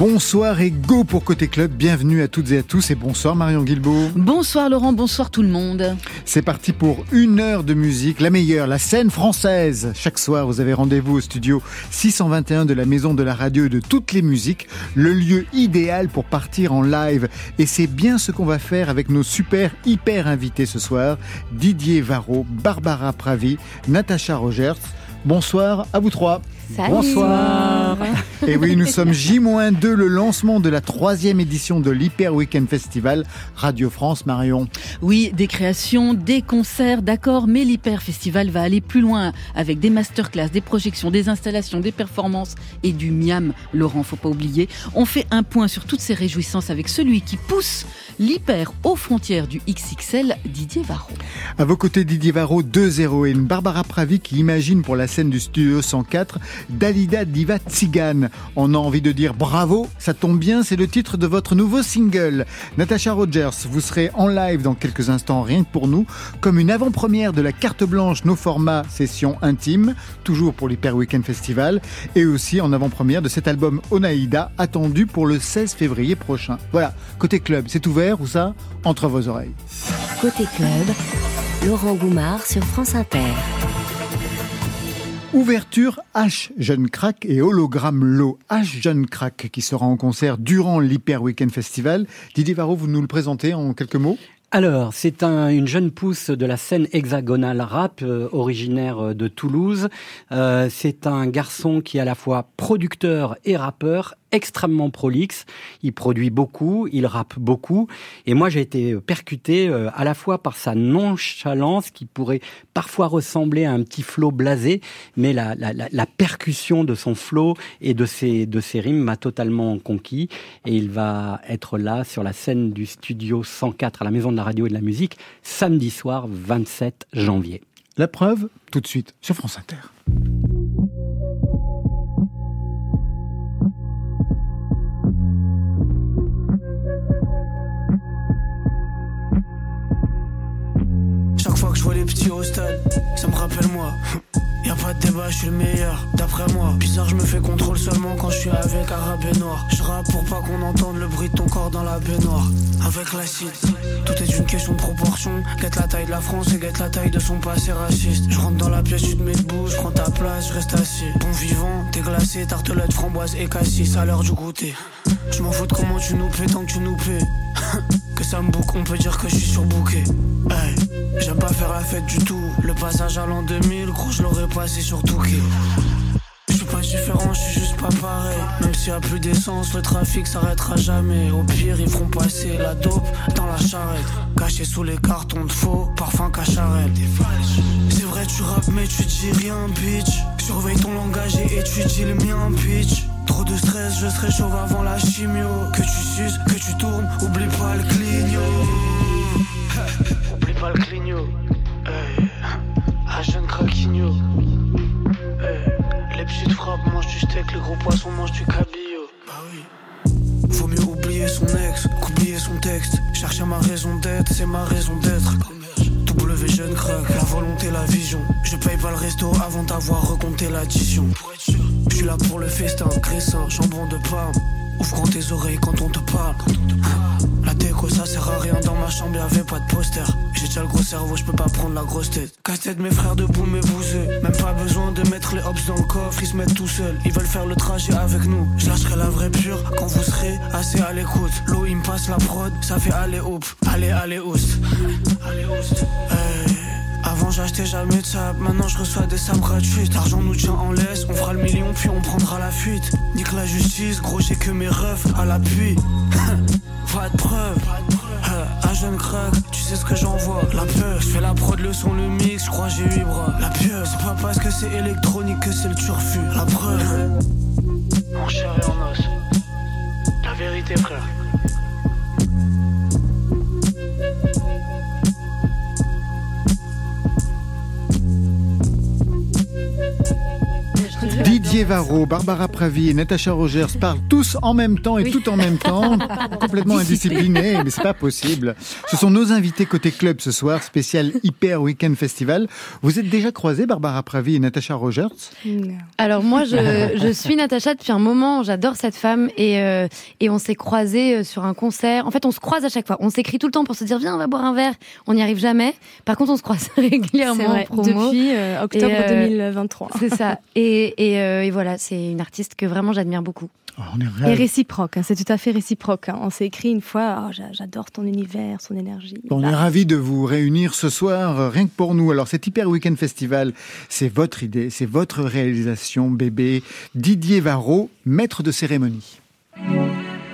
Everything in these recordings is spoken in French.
Bonsoir et go pour Côté Club. Bienvenue à toutes et à tous et bonsoir Marion Guilbault. Bonsoir Laurent, bonsoir tout le monde. C'est parti pour une heure de musique, la meilleure, la scène française. Chaque soir, vous avez rendez-vous au studio 621 de la Maison de la Radio et de toutes les musiques, le lieu idéal pour partir en live. Et c'est bien ce qu'on va faire avec nos super hyper invités ce soir. Didier Varro, Barbara Pravi, Natacha Rogers. Bonsoir à vous trois. Salut. Bonsoir. Et oui, nous sommes J-2, le lancement de la troisième édition de l'Hyper Weekend Festival Radio France Marion. Oui, des créations, des concerts, d'accord, mais l'Hyper Festival va aller plus loin avec des masterclass, des projections, des installations, des performances et du miam. Laurent, faut pas oublier. On fait un point sur toutes ces réjouissances avec celui qui pousse l'Hyper aux frontières du XXL, Didier Varro. À vos côtés, Didier Varro, deux héroïnes. Barbara Pravi qui imagine pour la scène du studio 104 Dalida Diva Tsigane. On a envie de dire bravo, ça tombe bien, c'est le titre de votre nouveau single. Natasha Rogers, vous serez en live dans quelques instants, rien que pour nous, comme une avant-première de la carte blanche, nos formats session intime, toujours pour l'Hyper Weekend Festival, et aussi en avant-première de cet album Onaïda, attendu pour le 16 février prochain. Voilà, côté club, c'est ouvert ou ça? Entre vos oreilles. Côté club, Laurent Goumard sur France Inter. Ouverture H Jeune Crack et hologramme Low H Jeune Crack qui sera en concert durant l'Hyper Weekend Festival. Didier Varro, vous nous le présentez en quelques mots? Alors, c'est un, une jeune pousse de la scène hexagonale rap, euh, originaire de Toulouse. Euh, c'est un garçon qui est à la fois producteur et rappeur, extrêmement prolixe. Il produit beaucoup, il rappe beaucoup. Et moi, j'ai été percuté euh, à la fois par sa nonchalance, qui pourrait parfois ressembler à un petit flow blasé, mais la, percussion de son flow et de ses, de ses rimes m'a totalement conquis. Et il va être là sur la scène du studio 104 à la Maison de la Radio et de la Musique, samedi soir 27 janvier. La preuve, tout de suite, sur France Inter. Fois que je vois les petits au ça me rappelle moi. Y'a pas de débat, je suis le meilleur, d'après moi. Bizarre, je me fais contrôle seulement quand je suis avec arabe noir. Je rappe pour pas qu'on entende le bruit de ton corps dans la baignoire. Avec l'acide, tout est une question de proportion. Guette la taille de la France et guette la taille de son passé raciste. Je rentre dans la pièce, tu te mets debout, je prends ta place, je reste assis. Bon vivant, t'es glacé, tartelette, framboise et cassis à l'heure du goûter. Je m'en fous de comment tu nous plais tant que tu nous plais. ça me boucle, on peut dire que je suis surbooké. Hey, j'aime pas faire la fête du tout. Le passage à l'an 2000, gros, je l'aurais passé sur Touquet. Je suis pas différent, je suis juste pas pareil. Même s'il y a plus d'essence, le trafic s'arrêtera jamais. Au pire, ils feront passer la dope dans la charrette. Caché sous les cartons de faux, parfum cacharel. C'est vrai, tu rappes, mais tu dis rien, bitch. Surveille ton langage et étudie le mien, bitch. Trop de je serai chauve avant la chimio. Que tu suces, que tu tournes, oublie pas le clignot. oublie pas le clignot. Hey. Un jeune craquigno. Hey. Les petites frappes mangent du steak, les gros poissons mangent du cabillaud. Bah oui. Vaut mieux oublier son ex qu'oublier son texte. Chercher ma raison d'être, c'est ma raison d'être. W jeune crack, la volonté, la vision. Je paye pas le resto avant d'avoir recompté l'addition. Je suis là pour le festin, cressin, jambon de Parme. Ouvre tes oreilles quand on te parle. La déco, ça sert à rien. Dans ma chambre, y'avait pas de poster. J'ai déjà le gros cerveau, je peux pas prendre la grosse tête. Casse-tête, mes frères debout, mes bouseux. Même pas besoin de mettre les hops dans le coffre, ils se mettent tout seuls. Ils veulent faire le trajet avec nous. Je lâcherai la vraie pure quand vous serez assez à l'écoute. L'eau, il me passe la prod, ça fait aller hop. Allez, allez, oust. Allez, oust. Hey. Avant j'achetais jamais de sable, maintenant je reçois des sabres gratuites. L'argent nous tient en laisse, on fera le million puis on prendra la fuite. Nique la justice, gros j'ai que mes refs à l'appui. pas de preuve, un jeune crack, tu sais ce que j'envoie. La peur, je fais la prod, le son, le mix, je crois j'ai huit bras. La pieuvre, c'est pas parce que c'est électronique que c'est le turfu. La preuve, mon cher et en os. La vérité frère. Didier Varro, Barbara Pravi et Natacha Rogers parlent tous en même temps et tout en même temps, complètement indisciplinés, mais c'est pas possible. Ce sont nos invités côté club ce soir, spécial Hyper Weekend Festival. Vous êtes déjà croisés, Barbara Pravi et Natacha Rogers? Alors moi, je, suis Natacha depuis un moment, j'adore cette femme et, euh, et on s'est croisés euh, sur un concert. En fait, on se croise à chaque fois. On s'écrit tout le temps pour se dire viens, on va boire un verre. On n'y arrive jamais. Par contre, on se croise régulièrement vrai, depuis euh, octobre 2023. C'est ça. Et, euh, et, voilà, c'est une artiste que vraiment j'admire beaucoup. Oh, et réciproque, hein, c'est tout à fait réciproque. Hein. On s'est écrit une fois, oh, j'adore ton univers, son énergie. On est ravis de vous réunir ce soir, euh, rien que pour nous. Alors cet Hyper Weekend Festival, c'est votre idée, c'est votre réalisation, bébé. Didier Varro, maître de cérémonie.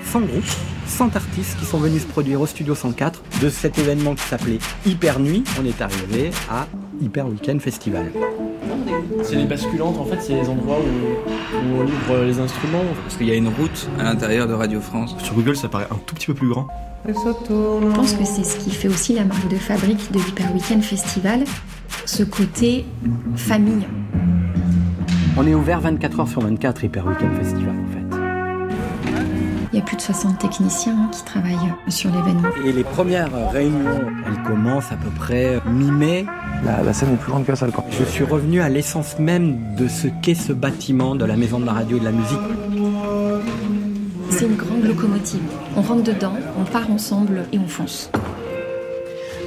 100 groupes, 100 artistes qui sont venus se produire au Studio 104 de cet événement qui s'appelait Hyper Nuit. On est arrivé à Hyper Weekend Festival. C'est les basculantes, en fait, c'est les endroits où, on ouvre les instruments. Parce qu'il y a une route à l'intérieur de Radio France. Sur Google, ça paraît un tout petit peu plus grand. Je pense que c'est ce qui fait aussi la marque de fabrique de l'Hyper Weekend Festival, ce côté famille. On est ouvert 24 heures sur 24 Hyper Weekend Festival en fait. Il y a plus de 60 techniciens qui travaillent sur l'événement. Et les premières réunions, elles commencent à peu près mi-mai. La, scène est plus grande que la salle. Je suis revenu à l'essence même de ce qu'est ce bâtiment de la Maison de la Radio et de la Musique. C'est une grande locomotive. On rentre dedans, on part ensemble et on fonce.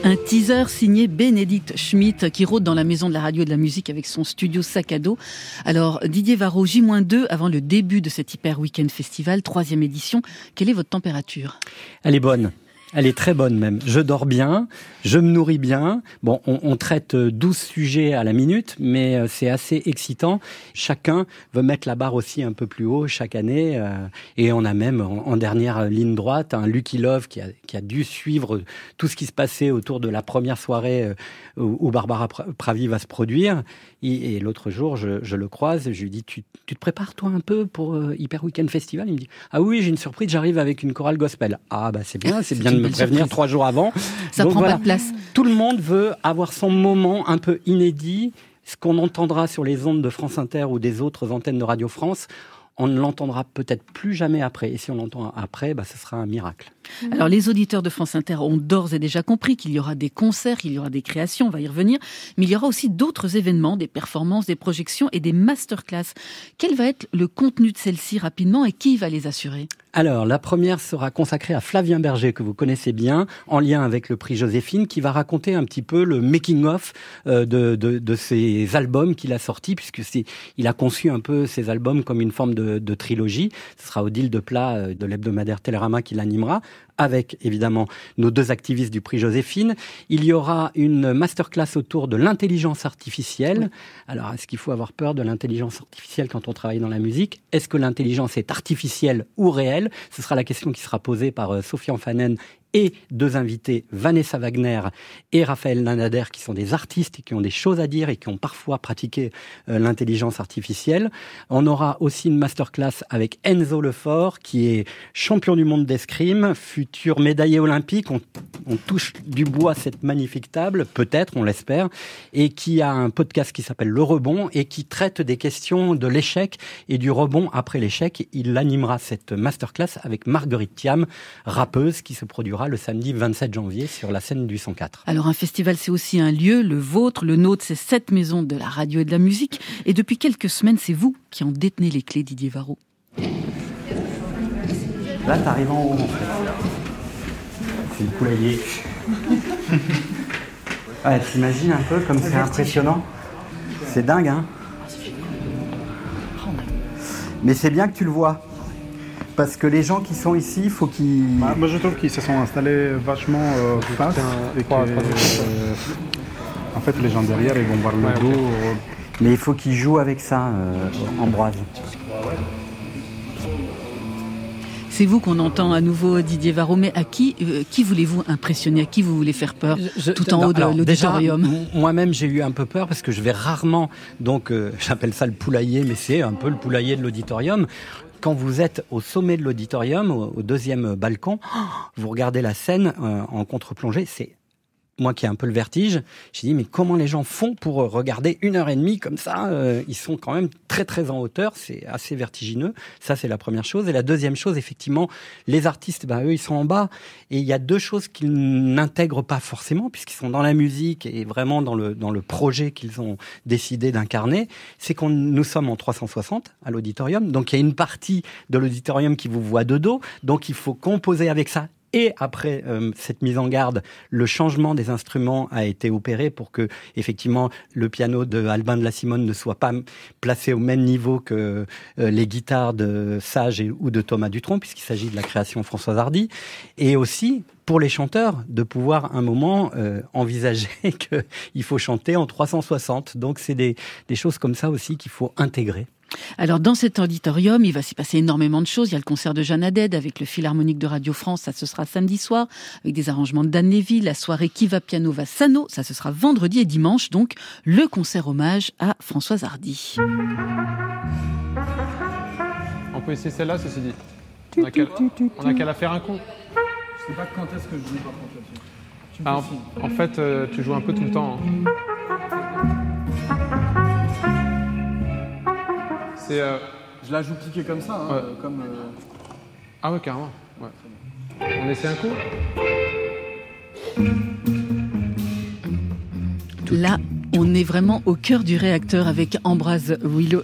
Un teaser signé Bénédicte Schmitt qui rôde dans la maison de la radio et de la musique avec son studio sac à dos. Alors Didier Varro, J-2 avant le début de cet Hyper Weekend Festival, troisième édition. Quelle est votre température? Elle est bonne. Elle est très bonne même. Je dors bien, je me nourris bien. Bon, on, traite 12 sujets à la minute, mais euh, c'est assez excitant. Chacun veut mettre la barre aussi un peu plus haut chaque année. Euh, et on a même en, dernière ligne droite un Lucky Love qui a, dû suivre tout ce qui se passait autour de la première soirée euh, où, Barbara Pravi va se produire. Et, l'autre jour, je, le croise, je lui dis tu, tu, te prépares toi un peu pour Hyper Weekend Festival? Il me dit Ah oui, j'ai une surprise, j'arrive avec une chorale gospel. Ah bah c'est bien, c'est bien me prévenir trois jours avant. Ça prend pas de place. Tout le monde veut avoir son moment un peu inédit, ce qu'on entendra sur les ondes de France Inter ou des autres antennes de Radio France on ne l'entendra peut-être plus jamais après. Et si on l'entend après, bah, ce sera un miracle. Mhm. Alors les auditeurs de France Inter ont d'ores et déjà compris qu'il y aura des concerts, qu'il y aura des créations, on va y revenir, mais il y aura aussi d'autres événements, des performances, des projections et des masterclass. Quel va être le contenu de celles-ci rapidement et qui va les assurer? Alors, la première sera consacrée à Flavien Berger, que vous connaissez bien, en lien avec le prix Joséphine, qui va raconter un petit peu le making-of euh, de, de, de, ces albums qu'il a sortis, puisque c'est, il a conçu un peu ces albums comme une forme de, de trilogie. Ce sera Odile de Plat euh, de l'hebdomadaire Télérama qui l'animera avec évidemment nos deux activistes du prix Joséphine. Il y aura une masterclass autour de l'intelligence artificielle. Alors, est-ce qu'il faut avoir peur de l'intelligence artificielle quand on travaille dans la musique? Est-ce que l'intelligence est artificielle ou réelle? Ce sera la question qui sera posée par euh, Sophie Fanen et deux invités, Vanessa Wagner et Raphaël Nanader, qui sont des artistes et qui ont des choses à dire et qui ont parfois pratiqué euh, l'intelligence artificielle. On aura aussi une masterclass avec Enzo Lefort, qui est champion du monde d'escrime, futur médaillé olympique. On, on, touche du bois cette magnifique table, peut-être, on l'espère, et qui a un podcast qui s'appelle Le Rebond et qui traite des questions de l'échec et du rebond après l'échec. Il animera cette masterclass avec Marguerite Thiam, rappeuse qui se produira le samedi 27 janvier sur la scène du 104. Alors un festival, c'est aussi un lieu, le vôtre, le nôtre, c'est cette maison de la radio et de la musique. Et depuis quelques semaines, c'est vous qui en détenez les clés, Didier Varro. Là, t'arrives en haut. C'est le poulailler. ouais, t'imagines un peu comme c'est impressionnant? C'est dingue, hein Mais c'est bien que tu le vois parce que les gens qui sont ici, il faut qu'ils. Bah, moi, je trouve qu'ils se sont installés vachement euh, face et que, euh, en fait, les gens derrière, ils vont voir le dos. Euh. Mais il faut qu'ils jouent avec ça, euh, Ambroise. C'est vous qu'on entend à nouveau, Didier Varro. Mais à qui, qui voulez-vous impressionner? À qui vous voulez faire peur? Tout en haut de l'auditorium Moi-même, j'ai eu un peu peur parce que je vais rarement, donc j'appelle ça le poulailler, mais c'est un peu le poulailler de l'auditorium quand vous êtes au sommet de l'auditorium, au, deuxième balcon, vous regardez la scène euh, en contre-plongée, c'est moi qui ai un peu le vertige, j'ai dit mais comment les gens font pour regarder une heure et demie comme ça euh, Ils sont quand même très très en hauteur, c'est assez vertigineux. Ça c'est la première chose. Et la deuxième chose, effectivement, les artistes, ben, eux ils sont en bas et il y a deux choses qu'ils n'intègrent pas forcément puisqu'ils sont dans la musique et vraiment dans le dans le projet qu'ils ont décidé d'incarner. C'est qu'on nous sommes en 360 à l'auditorium, donc il y a une partie de l'auditorium qui vous voit de dos, donc il faut composer avec ça et après euh, cette mise en garde, le changement des instruments a été opéré pour que effectivement le piano de Albin de la Simone ne soit pas placé au même niveau que euh, les guitares de Sage ou de Thomas Dutronc, puisqu'il s'agit de la création Françoise Hardy, et aussi pour les chanteurs de pouvoir un moment euh, envisager qu'il faut chanter en 360. Donc c'est des, des choses comme ça aussi qu'il faut intégrer. Alors dans cet auditorium, il va s'y passer énormément de choses. Il y a le concert de Jeanne Haddad avec le Philharmonique de Radio France, ça ce sera samedi soir, avec des arrangements de Dan Levy, la soirée Qui va piano va Sano, ça ce sera vendredi et dimanche, donc le concert hommage à Françoise Hardy. On peut essayer celle-là, ceci dit. On a qu'à la faire un coup. Je sais pas quand est-ce que je joue par contre ah, en, fait, euh, tu joues un peu tout le temps. Hein. Euh, je la joue piquée comme ça, hein, comme. Euh, ah ouais, carrément. On essaie un coup? Là, on est vraiment au cœur du réacteur avec Ambroise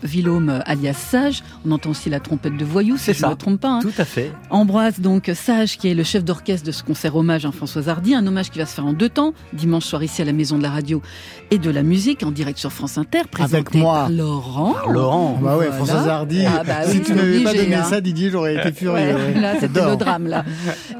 Villaume alias Sage. On entend aussi la trompette de Voyou, si je ne me trompe pas. Hein. Tout à fait. Ambroise, donc Sage, qui est le chef d'orchestre de ce concert hommage à Françoise Hardy. Un hommage qui va se faire en deux temps. Dimanche soir ici à la Maison de la Radio et de la Musique, en direct sur France Inter. Présenté avec moi. Par Laurent. Laurent. Bah ouais, Françoise Hardy. Ah bah si tu n'avais pas donné hein. ça, Didier, j'aurais été furieux. là, c'était le drame, là.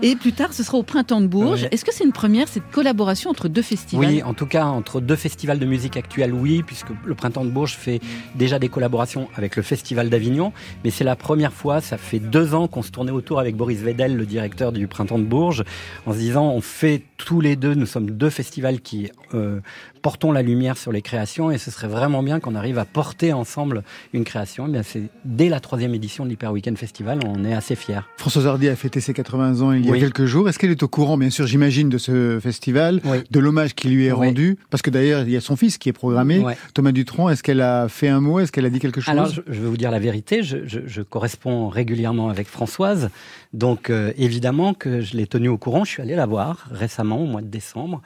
Et plus tard, ce sera au Printemps de Bourges. Est-ce que c'est une première, cette collaboration entre deux festivals? Oui, en tout cas, entre deux festivals de musique actuelle, oui puisque le Printemps de Bourges fait déjà des collaborations avec le Festival d'Avignon, mais c'est la première fois, ça fait deux ans qu'on se tournait autour avec Boris Vedel, le directeur du Printemps de Bourges, en se disant on fait tous les deux, nous sommes deux festivals qui euh, portons la lumière sur les créations et ce serait vraiment bien qu'on arrive à porter ensemble une création. Eh c'est dès la troisième édition de l'Hyper Weekend Festival, on est assez fiers. Françoise Hardy a fêté ses 80 ans il y a quelques jours. Est-ce qu'elle est au courant, bien sûr, j'imagine, de ce festival, de l'hommage qui lui est rendu? Parce que d'ailleurs, il y a son fils qui est programmé, Thomas Dutronc. Est-ce qu'elle a fait un mot? Est-ce qu'elle a dit quelque chose? Alors, je, vais vous dire la vérité. Je, je, corresponds régulièrement avec Françoise. Donc, euh, évidemment que je l'ai tenue au courant. Je suis allé la voir récemment, au mois de décembre.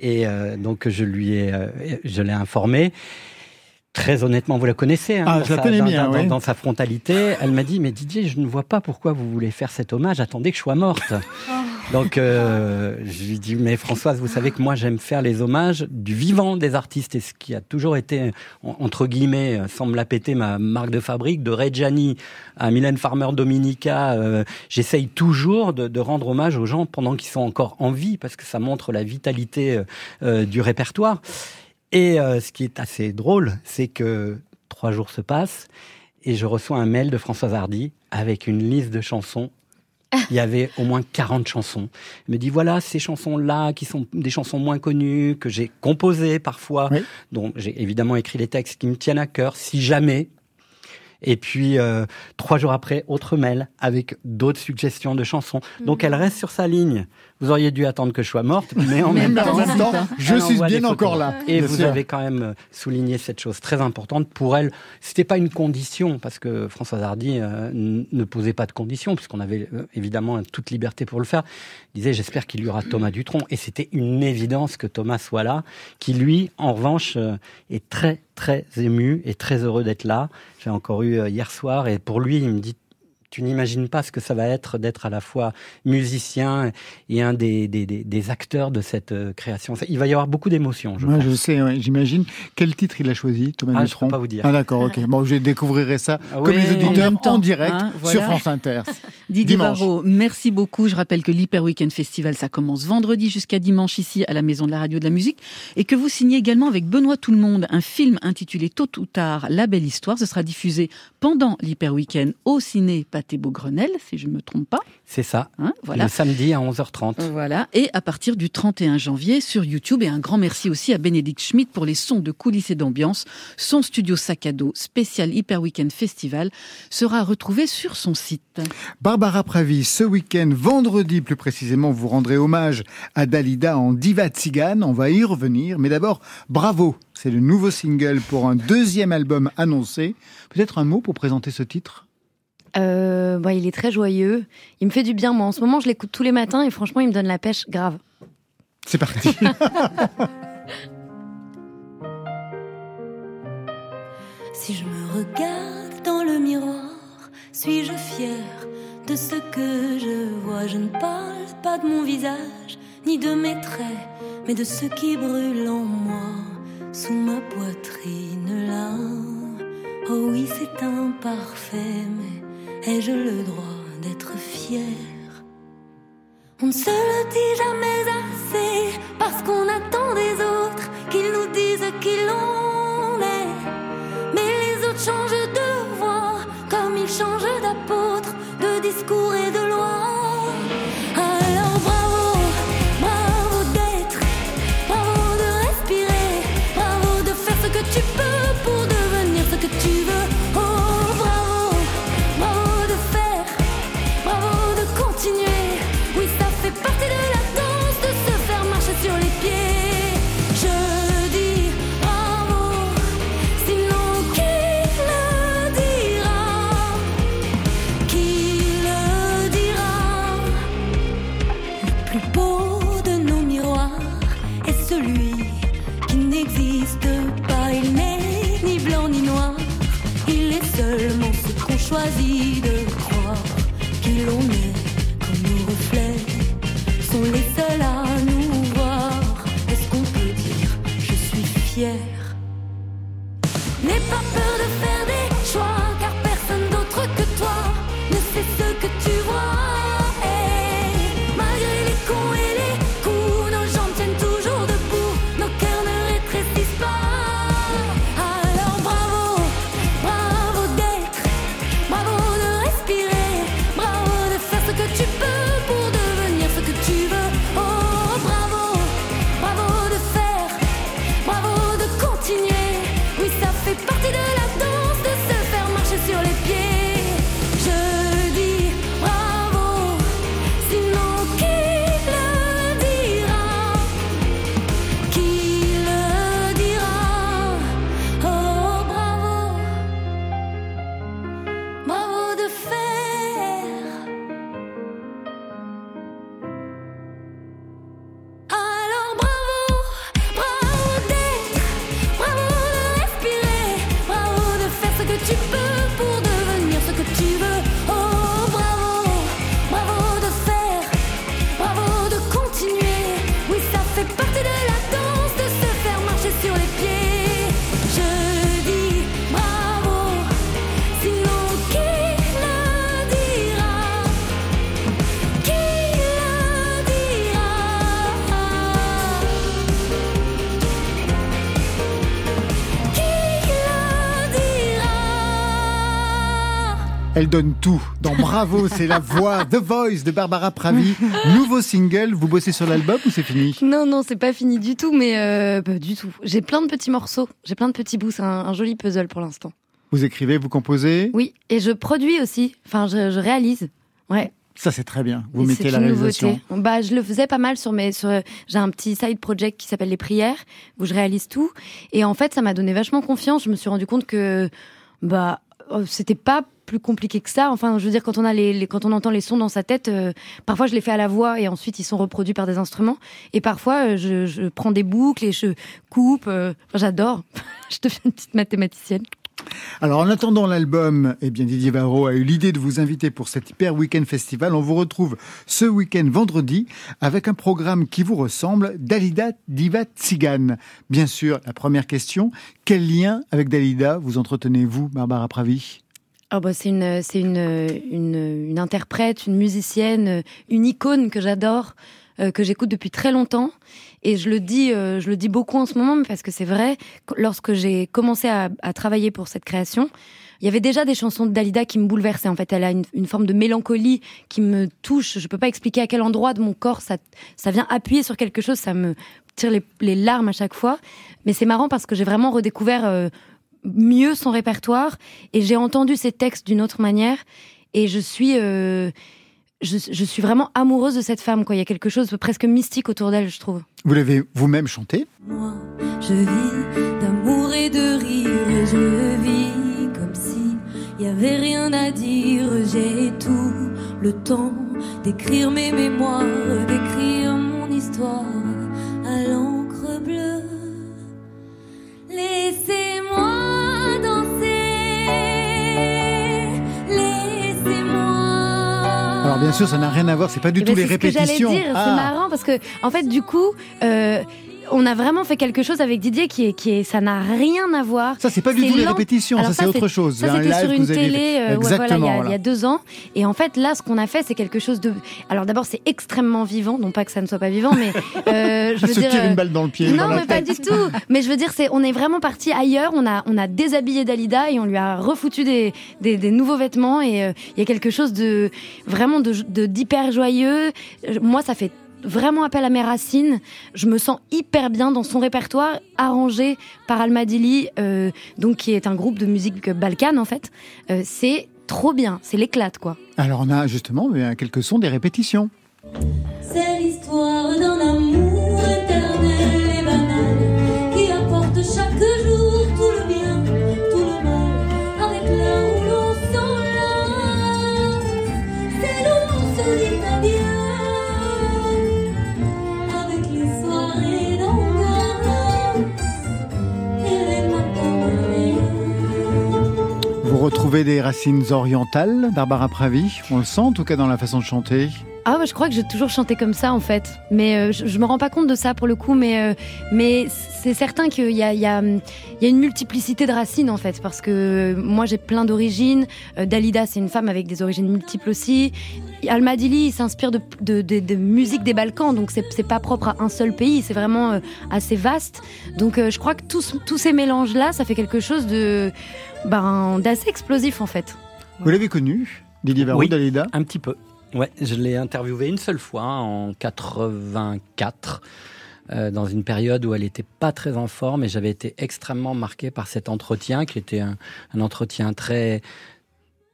Et euh, donc, je lui ai, euh, je l'ai informé. Très honnêtement, vous la connaissez. Hein, ah, je la connais bien, dans, dans, sa frontalité, elle m'a dit, mais Didier, je ne vois pas pourquoi vous voulez faire cet hommage. Attendez que je sois morte. Donc, euh, je lui dis, mais Françoise, vous savez que moi, j'aime faire les hommages du vivant des artistes. Et ce qui a toujours été, entre guillemets, sans me la péter, ma marque de fabrique, de Reggiani à Mylène Farmer Dominica, euh, j'essaye toujours de, de, rendre hommage aux gens pendant qu'ils sont encore en vie, parce que ça montre la vitalité euh, du répertoire. Et euh, ce qui est assez drôle, c'est que trois jours se passent et je reçois un mail de Françoise Hardy avec une liste de chansons il y avait au moins 40 chansons. Elle me dit voilà ces chansons-là qui sont des chansons moins connues que j'ai composées parfois, dont j'ai évidemment écrit les textes qui me tiennent à cœur. Si jamais. Et puis euh, trois jours après, autre mail avec d'autres suggestions de chansons. Donc mhm. elle reste sur sa ligne vous auriez dû attendre que je sois morte, mais en même, temps, je suis bien encore là. Et vous avez quand même euh, souligné cette chose très importante pour elle. C'était pas une condition parce que Françoise Hardy euh, ne posait pas de conditions puisqu'on avait euh, évidemment toute liberté pour le faire. Il disait j'espère qu'il y aura Thomas Dutronc et c'était une évidence que Thomas soit là, qui lui en revanche est très très ému et très heureux d'être là. J'ai encore eu hier soir et pour lui il me dit tu n'imagines pas ce que ça va être d'être à la fois musicien et un des, des, des, acteurs de cette euh, création. Il va y avoir beaucoup d'émotions, je Je sais, j'imagine. Quel titre il a choisi, Thomas ah, Je ne peux pas vous dire. Ah d'accord, ok. Bon, je découvrirai ça ah comme les auditeurs en, direct hein, sur France Inter. Didier Barrault, merci beaucoup. Je rappelle que l'Hyper Weekend Festival, ça commence vendredi jusqu'à dimanche ici à la Maison de la Radio de la Musique et que vous signez également avec Benoît Tout le Monde un film intitulé Tôt ou tard, La belle histoire. Ce sera diffusé pendant l'Hyper Weekend au ciné Beaugrenelle, si je ne me trompe pas. C'est ça. Hein, voilà. Le samedi à 11h30. Voilà. Et à partir du 31 janvier sur YouTube. Et un grand merci aussi à Bénédicte Schmidt pour les sons de coulisses et d'ambiance. Son studio sac à dos spécial Hyper Weekend Festival sera retrouvé sur son site. Barbara Pravi, ce week-end, vendredi plus précisément, vous rendrez hommage à Dalida en Diva Tzigane. On va y revenir. Mais d'abord, bravo. C'est le nouveau single pour un deuxième album annoncé. Peut-être un mot pour présenter ce titre? Euh, bah, Il est très joyeux. Il me fait du bien. Moi, en ce moment, je l'écoute tous les matins et franchement, il me donne la pêche grave. C'est parti. si je me regarde dans le miroir, suis-je fière de ce que je vois? Je ne parle pas de mon visage, ni de mes traits, mais de ce qui brûle en moi, sous ma poitrine là. Oh oui, c'est imparfait, mais ai-je le droit d'être fière On ne se le dit jamais assez, parce qu'on attend des autres Elle donne tout. Dans Bravo, c'est la voix The Voice de Barbara Pravi. Nouveau single. Vous bossez sur l'album ou c'est fini? Non, non, c'est pas fini du tout, mais euh, pas du tout. J'ai plein de petits morceaux, j'ai plein de petits bouts, c'est un, un joli puzzle pour l'instant. Vous écrivez, vous composez? Oui, et je produis aussi, enfin je, je réalise. Ouais. Ça, c'est très bien. Vous Et mettez la réalisation. nouveauté. Bah, je le faisais pas mal sur mes. Sur, j'ai un petit side project qui s'appelle Les Prières, où je réalise tout. Et en fait, ça m'a donné vachement confiance. Je me suis rendu compte que bah euh, c'était pas plus compliqué que ça. Enfin, je veux dire, quand on a les, quand on entend les sons dans sa tête, euh, parfois je les fais à la voix et ensuite ils sont reproduits par des instruments. Et parfois, euh, je, prends des boucles et je coupe. euh, j'adore. je deviens une petite mathématicienne. Alors, en attendant l'album, eh bien, Didier Varro a eu l'idée de vous inviter pour cet Hyper Weekend Festival. On vous retrouve ce week-end vendredi avec un programme qui vous ressemble, Dalida Diva Tzigane. Bien sûr, la première question, quel lien avec Dalida vous entretenez-vous, Barbara Pravi? Oh bah c'est une, c'est une, une, une interprète, une musicienne, une icône que j'adore, euh, que j'écoute depuis très longtemps. Et je le dis, euh, je le dis beaucoup en ce moment, parce que c'est vrai. que Lorsque j'ai commencé à, travailler pour cette création, il y avait déjà des chansons de Dalida qui me bouleversaient. En fait, elle a une, forme de mélancolie qui me touche. Je peux pas expliquer à quel endroit de mon corps ça, ça vient appuyer sur quelque chose. Ça me tire les, les larmes à chaque fois. Mais c'est marrant parce que j'ai vraiment redécouvert euh, mieux son répertoire et j'ai entendu ses textes d'une autre manière. et je suis je, je, suis vraiment amoureuse de cette femme. Quoi. Il y a quelque chose de presque mystique autour d'elle, je trouve. Vous l'avez vous-même chanté Moi, je vis d'amour et de rire. Je vis comme si il y avait rien à dire. J'ai tout le temps d'écrire mes mémoires, d'écrire mon histoire à l'encre bleue. Laissez-moi Alors bien sûr, ça n'a rien à voir, c'est pas du eh tout ben, les répétitions. C'est ah. marrant parce que en fait, du coup, euh, on a vraiment fait quelque chose avec Didier qui est, qui est, ça n'a rien à voir. Ça, c'est pas du tout les répétitions, ça, c'est autre chose. Ça, c'était sur une télé, euh, voilà, il, y a, deux ans. Et en fait, là, ce qu'on a fait, c'est quelque chose de. Alors d'abord, c'est extrêmement vivant, non pas que ça ne soit pas vivant, mais euh, je veux Se dire. une balle dans le pied. Non, mais pas du tout. Mais je veux dire, c'est, on est vraiment parti ailleurs. On a, on a déshabillé Dalida et on lui a refoutu des, des, des nouveaux vêtements. Et euh, il y a quelque chose de vraiment de, d'hyper joyeux. Moi, ça fait vraiment appel à mes racines. Je me sens hyper bien dans son répertoire arrangé par Almadili, euh, donc qui est un groupe de musique balkane en fait. Euh, c'est trop bien, c'est l'éclate quoi. Alors on a justement quelques sons des répétitions. C'est l'histoire d'un amour Vous retrouvez des racines orientales, Barbara Pravi On le sent en tout cas dans la façon de chanter ah, je crois que j'ai toujours chanté comme ça en fait, mais euh, je, me rends pas compte de ça pour le coup, mais euh, mais c'est certain qu'il y a, il y, a, il y a une multiplicité de racines en fait, parce que moi j'ai plein d'origines. Euh, Dalida c'est une femme avec des origines multiples aussi. Almadili s'inspire de, de, de, de, musique des Balkans, donc c'est pas propre à un seul pays, c'est vraiment assez vaste. Donc je crois que tous tous ces mélanges là, ça fait quelque chose de ben d'assez explosif en fait. Vous l'avez connu, Didier Varou, Dalida? Un petit peu. Ouais, je l'ai interviewée une seule fois en 84. Euh, dans une période où elle n'était pas très en forme et j'avais été extrêmement marqué par cet entretien qui était un, entretien très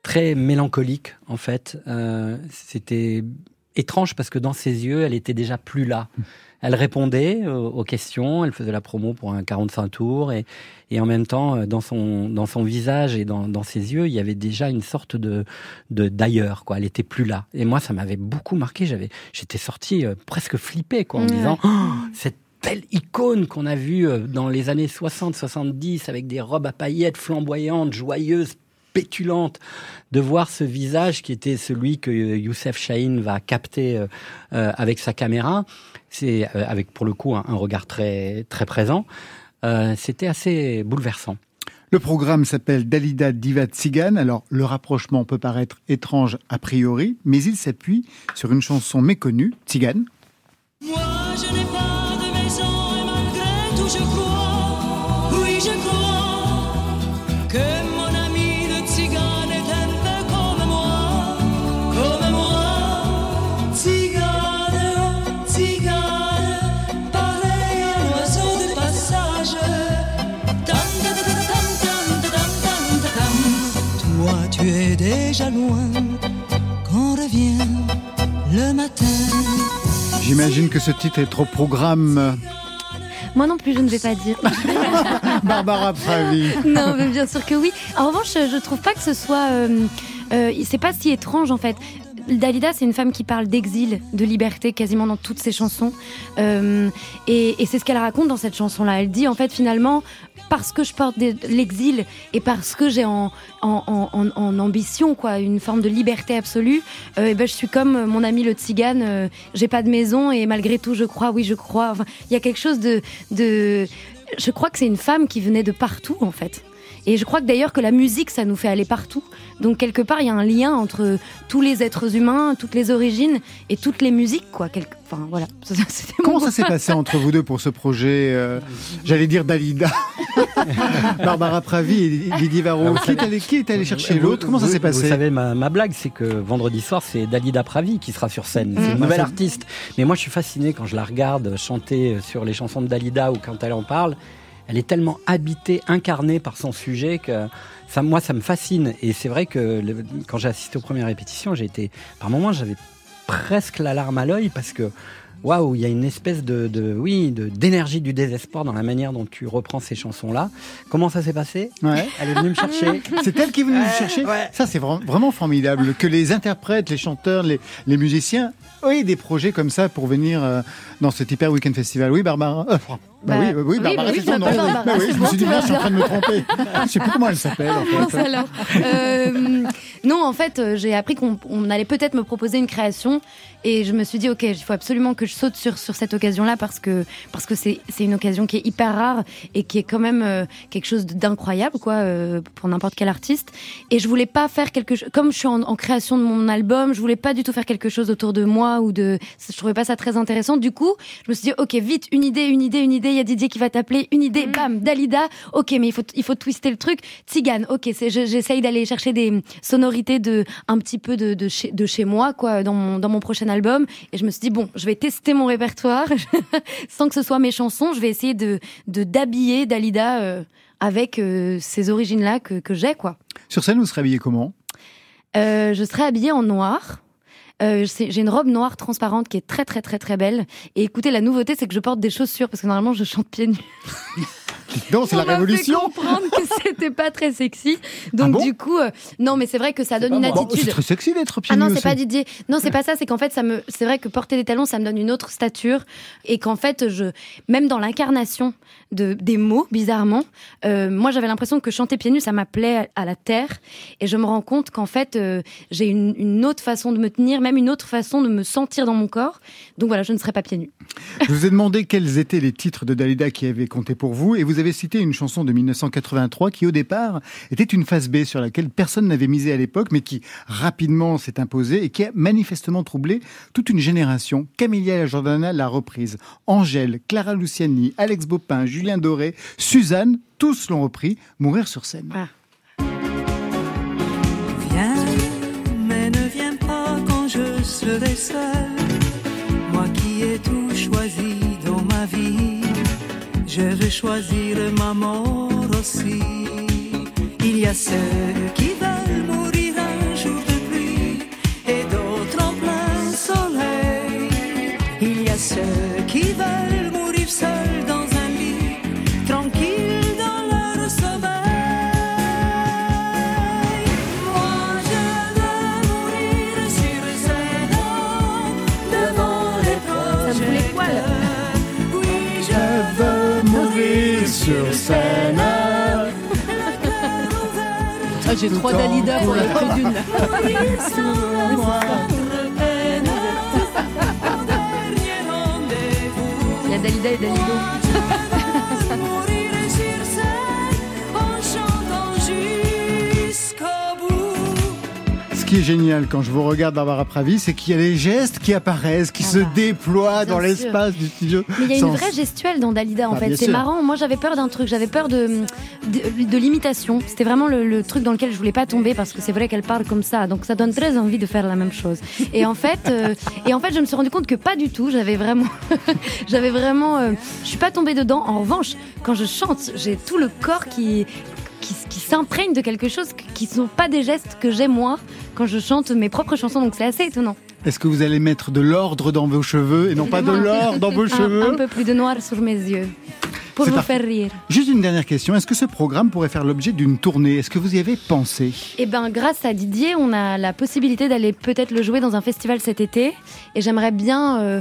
très mélancolique en fait. Euh, c'était étrange parce que dans ses yeux, elle était déjà plus là. Elle répondait aux, questions, elle faisait la promo pour un 45 tours et, et en même temps, euh, dans son, dans son visage et dans, dans ses yeux, il y avait déjà une sorte de d'ailleurs, quoi. Elle était plus là. Et moi, ça m'avait beaucoup marqué. J'avais, j'étais sorti euh, presque flippé, quoi, en disant, oh, cette telle icône qu'on a vue euh, dans les années 60-70 avec des robes à paillettes flamboyantes, joyeuses, pétulantes, de voir ce visage qui était celui que Youssef Chahine va capter avec sa caméra, c'est avec pour le coup un, un regard très très présent. Euh, c'était assez bouleversant. Le programme s'appelle Dalida Diva Tsigan. Alors, le rapprochement peut paraître étrange a priori, mais il s'appuie sur une chanson méconnue, Tsigan. Moi, je n'ai pas de maison et malgré tout, je crois, déjà loin quand revient le matin. J'imagine que ce titre est trop programme. Moi non plus, je ne vais pas dire. Barbara Pravi. Non, mais bien sûr que oui. En revanche, je trouve pas que ce soit. Euh, euh, c'est pas si étrange en fait. Dalida, c'est une femme qui parle d'exil, de liberté quasiment dans toutes ses chansons. Euh, et, et c'est ce qu'elle raconte dans cette chanson-là. Elle dit en fait finalement, parce que je porte l'exil et parce que j'ai en, ambition quoi une forme de liberté absolue, euh, et ben je suis comme mon ami le tzigane, euh, j'ai pas de maison et malgré tout je crois, oui je crois. Il y a quelque chose de je crois que c'est une femme qui venait de partout en fait. Et je crois que d'ailleurs que la musique, ça nous fait aller partout. Donc quelque part, il y a un lien entre tous les êtres humains, toutes les origines et toutes les musiques, quoi. Enfin voilà. Comment ça s'est passé entre vous deux pour ce projet euh, J'allais dire Dalida, Barbara Pravi et Didier Varro. Qui, est allé, chercher l'autre? Comment ça s'est passé? Vous savez, ma, ma blague, c'est que vendredi soir, c'est Dalida Pravi qui sera sur scène. C'est une mm. nouvelle artiste. Mais moi, je suis fasciné quand je la regarde chanter sur les chansons de Dalida ou quand elle en parle elle est tellement habitée, incarnée par son sujet que ça, moi, ça me fascine. Et c'est vrai que quand j'ai assisté aux premières répétitions, j'ai été, par moments, j'avais presque la larme à l'œil parce que waouh, il y a une espèce de, de oui, de d'énergie du désespoir dans la manière dont tu reprends ces chansons-là. Comment ça s'est passé? Ouais. Elle est venue me chercher. C'est elle qui est venue me chercher? Ça, c'est vra- vraiment formidable que les interprètes, les chanteurs, les, les musiciens aient des projets comme ça pour venir euh, dans cet hyper weekend festival. Oui, Barbara? Euh, bah, Bah, oui, oui, oui, Barbara, bah oui, nom. Barbara, Bah oui, c'est je me suis dit, je suis en train de me tromper. Je sais plus comment elle s'appelle. En fait. Euh, non, en fait, euh, j'ai appris qu'on on allait peut-être me proposer une création et je me suis dit, ok, il faut absolument que je saute sur, sur cette occasion-là parce que parce que c'est c'est une occasion qui est hyper rare et qui est quand même euh, quelque chose d'incroyable, quoi, euh, pour n'importe quel artiste. Et je voulais pas faire quelque chose, comme je suis en, en création de mon album, je voulais pas du tout faire quelque chose autour de moi ou de, je trouvais pas ça très intéressant. Du coup, je me suis dit, ok, vite, une idée, une idée, une idée, il y a Didier qui va t'appeler, une idée, bam, Dalida, ok, mais il faut, il faut twister le truc. Tzigane, ok, je- j'essaye d'aller chercher des sonorités de, un petit peu de, de chez, de chez moi, quoi, dans mon, dans mon prochain album. Et je me suis dit, bon, je vais tester mon répertoire, sans que ce soit mes chansons, je vais essayer de, de, d'habiller Dalida, euh, avec euh, ces origines-là que, que j'ai, quoi. Sur scène, vous serez habillé comment? Euh, je serai habillée en noir. Euh, j'ai une robe noire transparente qui est très très très très belle. Et écoutez, la nouveauté, c'est que je porte des chaussures parce que normalement je chante pieds nus. Non, c'est la On révolution. comprendre que c'était pas très sexy. Donc Ah bon du coup, euh, non, mais c'est vrai que ça donne une Bon, attitude. c'est très sexy d'être pieds Ah non, nus c'est pas Didier. Non, c'est pas ça. C'est qu'en fait, ça me, c'est vrai que porter des talons, ça me donne une autre stature, et qu'en fait, je, même dans l'incarnation de des mots, bizarrement, euh, moi, j'avais l'impression que chanter pieds nus, ça m'appelait à la terre, et je me rends compte qu'en fait, euh, j'ai une, une autre façon de me tenir, même une autre façon de me sentir dans mon corps. Donc voilà, je ne serai pas pieds nus. Je vous ai demandé quels étaient les titres de Dalida qui avaient compté pour vous et vous avez cité une chanson de 1983 qui au départ était une phase B sur laquelle personne n'avait misé à l'époque mais qui rapidement s'est imposée et qui a manifestement troublé toute une génération. Camélia Jordana l'a reprise. Angèle, Clara Luciani, Alex Bopin, Julien Doré, Suzanne, tous l'ont repris. Mourir sur scène. Viens, mais ne viens pas quand je serai seul. Moi qui ai tout choisi dans ma vie, je vais choisir ma mort aussi. Il y a ceux qui veulent mourir un jour de pluie et d'autres en plein soleil. Il y a ceux qui veulent mourir seuls j'ai trois Dalida pour la près d'une. qui est génial quand je vous regarde Barbara Pravi, c'est qu'il y a des gestes qui apparaissent, qui se déploient dans l'espace du studio. Mais il y a Sans- une vraie gestuelle dans Dalida en Ah, fait. C'est marrant. Moi j'avais peur d'un truc. J'avais peur de, de, de l'imitation. C'était vraiment le, le truc dans lequel je voulais pas tomber parce que c'est vrai qu'elle parle comme ça. Donc ça donne très envie de faire la même chose. Et en fait, euh, et en fait je me suis rendu compte que pas du tout. J'avais vraiment, j'avais vraiment, euh, je suis pas tombée dedans. En revanche, quand je chante, j'ai tout le corps qui qui, qui s'imprègne de quelque chose qui sont pas des gestes que j'ai moi quand je chante mes propres chansons. Donc c'est assez étonnant. Est-ce que vous allez mettre de l'ordre dans vos cheveux et non pas de l'or dans vos cheveux Un, peu plus de noir sur mes yeux pour vous parfait. faire rire. Juste une dernière question. Est-ce que ce programme pourrait faire l'objet d'une tournée? Est-ce que vous y avez pensé? Eh ben, grâce à Didier, on a la possibilité d'aller peut-être le jouer dans un festival cet été. Et j'aimerais bien. euh,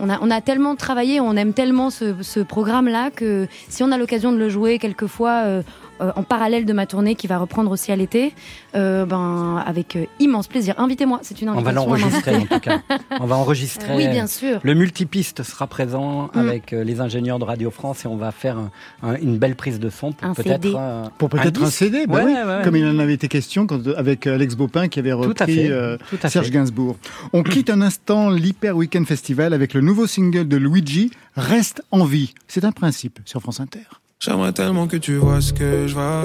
on, a, on a tellement travaillé, on aime tellement ce, ce programme-là que si on a l'occasion de le jouer quelquefois euh, euh, en parallèle de ma tournée qui va reprendre aussi à l'été, euh, ben avec euh, immense plaisir. Invitez-moi, c'est une On va invitation. l'enregistrer en tout cas. On va enregistrer. Oui, bien sûr. Le multipiste sera présent Mm. avec euh, les ingénieurs de Radio France et on va faire un- un- une belle prise de son pour Un peut-être CD. Pour peut-être un. CD, bah Ouais, oui, ouais, ouais. comme il en avait été question quand, avec Alex Bopin qui avait Tout à repris fait, euh, tout à Serge fait. Gainsbourg. On quitte un instant l'Hyper Weekend Festival avec le nouveau single de Luigi, Reste en vie. C'est un principe sur France Inter. J'aimerais tellement que tu vois ce que je vois.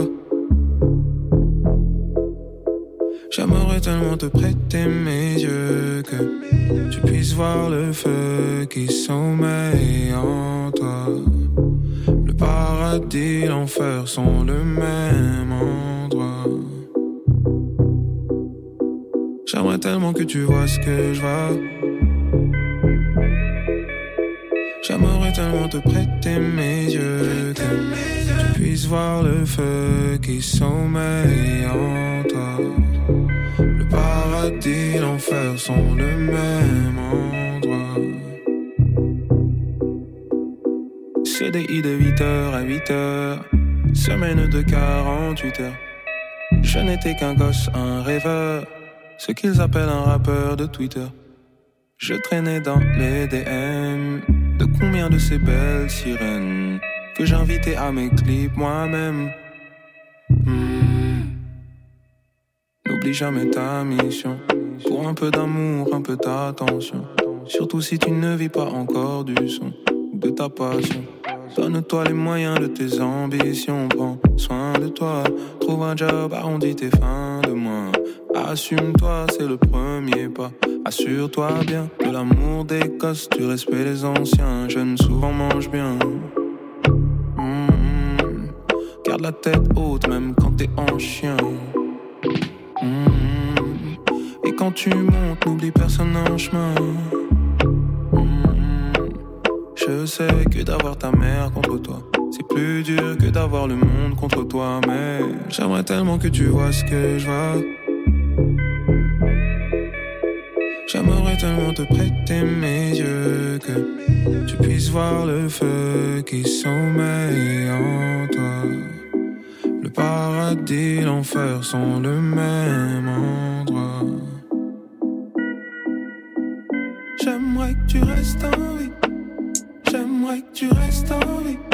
J'aimerais tellement te prêter mes yeux que tu puisses voir le feu qui sommeille en toi. Le paradis l'enfer sont le même endroit. J'aimerais tellement que tu vois ce que je vois. Tellement te prêter mes yeux, que tu puisses voir le feu qui sommeille en toi. Le paradis, l'enfer sont le même endroit. CDI de 8h à 8h, semaine de 48 heures. Je n'étais qu'un gosse, un rêveur, ce qu'ils appellent un rappeur de Twitter. Je traînais dans les DM de combien de ces belles sirènes que j'invitais à mes clips moi-même? Hmm. N'oublie jamais ta mission. Pour un peu d'amour, un peu d'attention. Surtout si tu ne vis pas encore du son de ta passion. Donne-toi les moyens de tes ambitions. Prends soin de toi. Trouve un job, arrondis tes fins de mois. Assume-toi, c'est le premier pas. Assure-toi bien de l'amour des cosses, du respect des anciens. Jeunes souvent mangent bien. Mm-hmm. Garde la tête haute, même quand t'es en chien. Mm-hmm. Et quand tu montes, n'oublie personne en chemin. Mm-hmm. Je sais que d'avoir ta mère contre toi, c'est plus dur que d'avoir le monde contre toi. Mais j'aimerais tellement que tu vois ce que je vois. Tellement te prêter mes yeux que tu puisses voir le feu qui sommeille en toi. Le paradis, l'enfer sont le même endroit. J'aimerais que tu restes en vie. J'aimerais que tu restes en vie.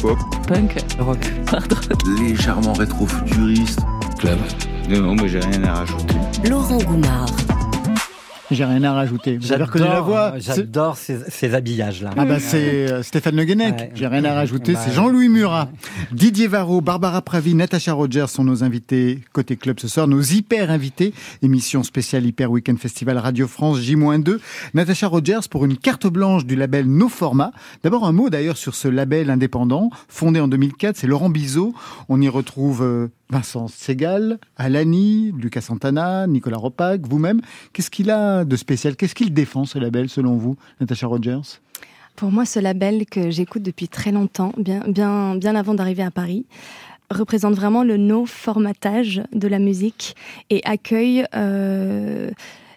Pop, punk, rock, hard rock. légèrement rétro-futuriste, club. Non, non, mais j'ai rien à rajouter. Laurent Goumard. J'ai rien à rajouter. Vous avez reconnu la voix C'est- J'adore ces, ces habillages-là. Ah bah c'est euh, Stéphane Le Guenec, Ouais. j'ai rien à rajouter, Bah c'est. Jean-Louis Murat. Didier Varro, Barbara Pravi, Natacha Rogers sont nos invités côté club ce soir, nos hyper invités, émission spéciale Hyper Weekend Festival Radio France J-2. Natacha Rogers pour une carte blanche du label No Format. D'abord un mot d'ailleurs sur ce label indépendant, fondé en 2004, c'est Laurent Bizot. On y retrouve euh, Vincent Segal, Alani, Lucas Santana, Nicolas Ropac, vous-même. Qu'est-ce qu'il a de spécial Qu'est-ce qu'il défend ce label selon vous, Natacha Rogers? Pour moi, ce label que j'écoute depuis très longtemps, bien, bien, bien avant d'arriver à Paris, représente vraiment le no-formatage de la musique et accueille, euh,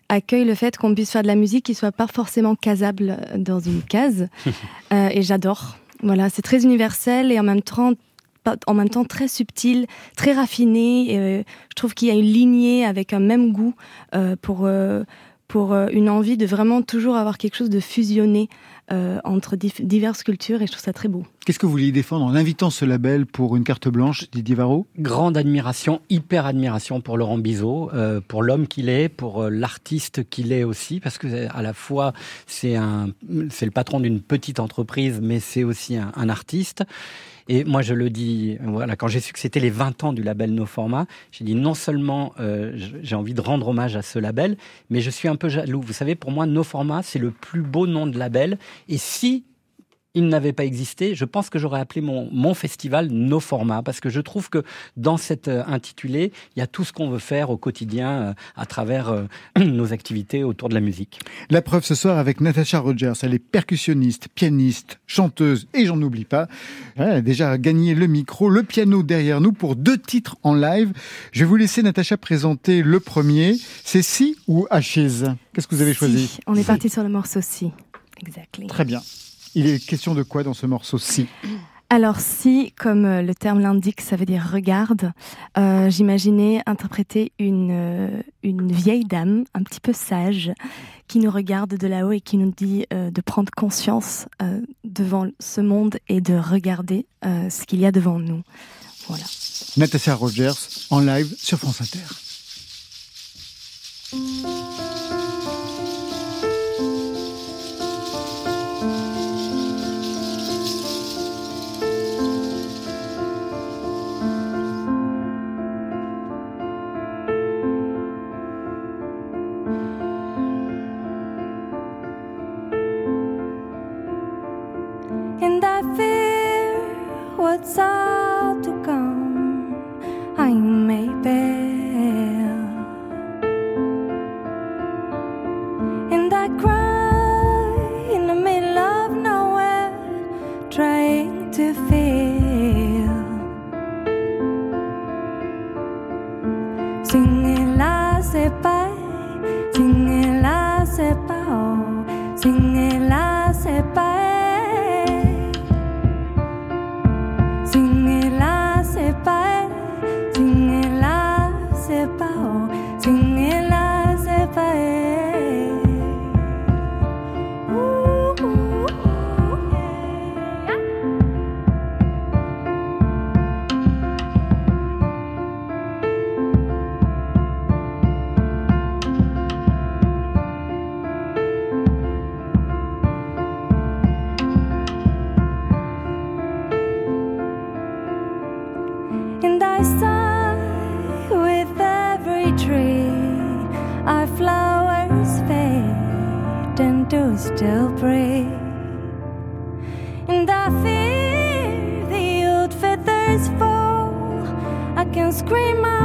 accueille le fait qu'on puisse faire de la musique qui soit pas forcément casable dans une case. Euh, et j'adore. Voilà, c'est très universel et en même temps en même temps très subtil, très raffiné. Et, euh, je trouve qu'il y a une lignée avec un même goût euh, pour, pour euh, une envie de vraiment toujours avoir quelque chose de fusionné euh, entre dif- diverses cultures et je trouve ça très beau. Qu'est-ce que vous vouliez défendre en invitant ce label pour une carte blanche, Didier Varro? Grande admiration, hyper admiration pour Laurent Bizot, euh, pour l'homme qu'il est, pour euh, l'artiste qu'il est aussi, parce que à la fois c'est un, c'est le patron d'une petite entreprise, mais c'est aussi un, un artiste. Et moi, je le dis, voilà, quand j'ai su que c'était les 20 ans du label No Format, j'ai dit non seulement euh, j'ai envie de rendre hommage à ce label, mais je suis un peu jaloux. Vous savez, pour moi, No Format, c'est le plus beau nom de label. Et si il n'avait pas existé, je pense que j'aurais appelé mon, mon festival No Format, parce que je trouve que dans cet euh, intitulé, il y a tout ce qu'on veut faire au quotidien euh, à travers euh, nos activités autour de la musique. La preuve ce soir avec Natasha Rogers. Elle est percussionniste, pianiste, chanteuse et j'en oublie pas. Elle a déjà gagné le micro, le piano derrière nous pour deux titres en live. Je vais vous laisser Natacha présenter le premier. C'est Si ou Ashes Qu'est-ce que vous avez choisi? Si, on est parti sur le morceau Si. Exactly. Très bien. Il est question de quoi dans ce morceau Si? Alors si, comme euh, le terme l'indique, ça veut dire regarde, euh, j'imaginais interpréter une, euh, une vieille dame un petit peu sage qui nous regarde de là-haut et qui nous dit euh, de prendre conscience euh, devant ce monde et de regarder ce qu'il y a devant nous. Voilà. Natasha Rogers en live sur France Inter. Still breathe. And I fear the old feathers fall. I can scream out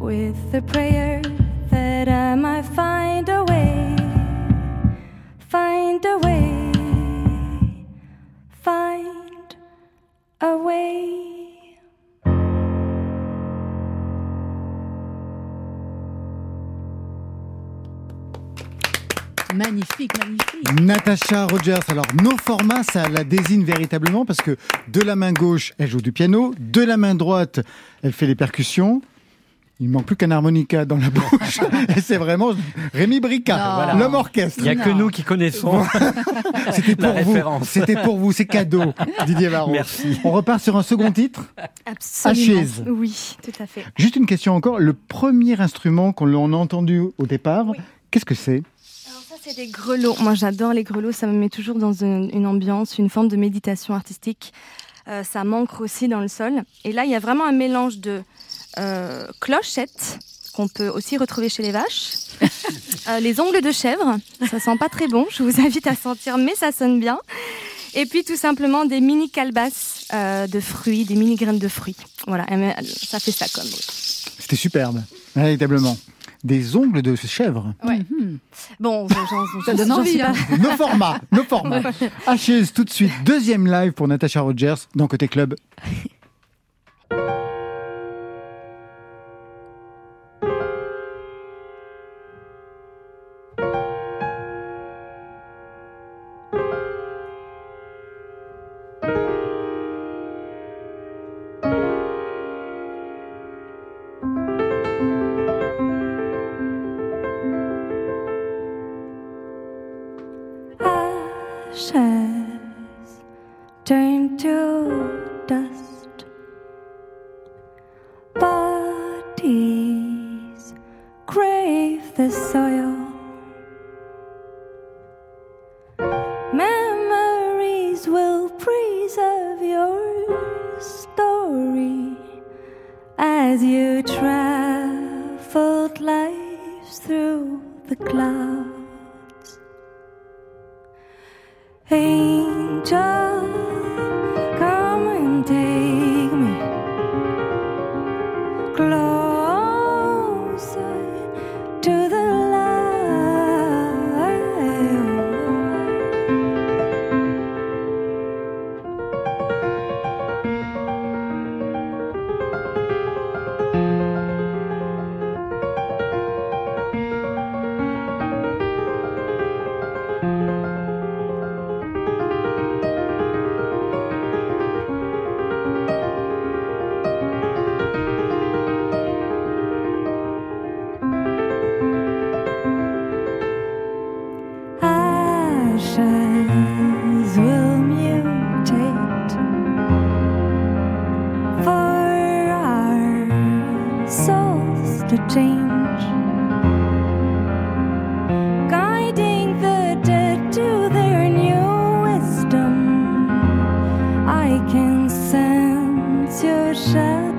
with the prayer that I might find a way, find a way, find a way. Magnifique, magnifique. Natasha Rogers, alors nos formats, ça la désigne véritablement parce que de la main gauche, elle joue du piano, de la main droite, elle fait les percussions. Il manque plus qu'un harmonica dans la bouche. Et c'est vraiment Rémi Bricard, Voilà. l'homme orchestre. Il n'y a que nous qui connaissons C'était pour vous. C'était pour vous, c'est cadeau, Didier Varro. Merci. On repart sur un second titre. Absolument. Ashes. Oui, tout à fait. Juste une question encore. Le premier instrument qu'on a entendu au départ, qu'est-ce que c'est? Alors ça, c'est des grelots. Moi, j'adore les grelots. Ça me met toujours dans une, une ambiance, une forme de méditation artistique. Euh, ça manque aussi dans le sol. Et là, il y a vraiment un mélange de euh, clochettes qu'on peut aussi retrouver chez les vaches, euh, les ongles de chèvre. Ça sent pas très bon. Je vous invite à sentir, mais ça sonne bien. Et puis tout simplement des mini calebasses euh, de fruits, des mini graines de fruits. Voilà, ça fait ça comme. C'était superbe, véritablement. Des ongles de chèvre. Ouais. Bon, Ça donne envie, hein. Nos formats, nos formats. Ashes, tout de suite, deuxième live pour Natasha Rogers dans Côté Club. Sẽ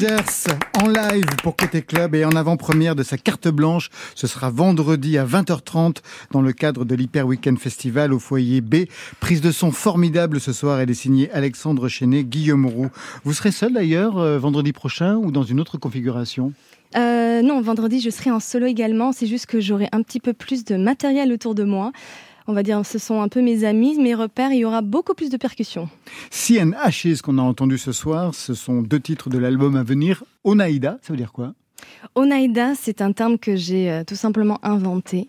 Rogers en live pour Côté Club et en avant-première de sa carte blanche. Ce sera vendredi à 20h30 dans le cadre de l'Hyper Weekend Festival au foyer B. Prise de son formidable ce soir. Elle est signée Alexandre Chenet, Guillaume Roux. Vous serez seul d'ailleurs euh, vendredi prochain ou dans une autre configuration? Euh, non, vendredi, je serai en solo également. C'est juste que j'aurai un petit peu plus de matériel autour de moi. On va dire, ce sont un peu mes amis, mes repères. Il y aura beaucoup plus de percussions. CN Ashes qu'on a entendu ce soir, ce sont deux titres de l'album à venir. Onaïda, ça veut dire quoi? Onaïda, c'est un terme que j'ai euh, tout simplement inventé.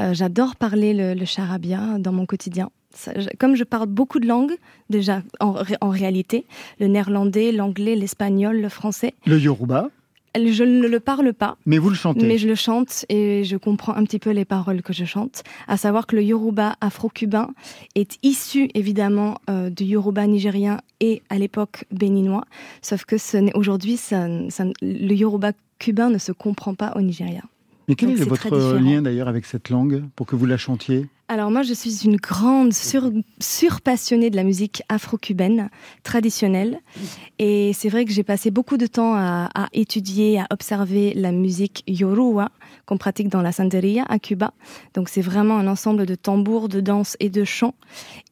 Euh, J'adore parler le, le charabia dans mon quotidien. Ça, comme je parle beaucoup de langues, déjà en réalité, le néerlandais, l'anglais, l'espagnol, le français, Le Yoruba, je ne le parle pas. mais vous le chantez. Mais je le chante et je comprends un petit peu les paroles que je chante. À savoir que le yoruba afro-cubain est issu évidemment euh, du yoruba nigérien et à l'époque béninois. Sauf que aujourd'hui, ça- ça- le yoruba cubain ne se comprend pas au Nigeria. Mais quel Donc est votre lien d'ailleurs avec cette langue pour que vous la chantiez? Alors moi, je suis une grande sur, surpassionnée de la musique afro-cubaine traditionnelle. Et c'est vrai que j'ai passé beaucoup de temps à, à étudier, à observer la musique yoruba qu'on pratique dans la santeria à Cuba. Donc c'est vraiment un ensemble de tambours, de danses et de chants.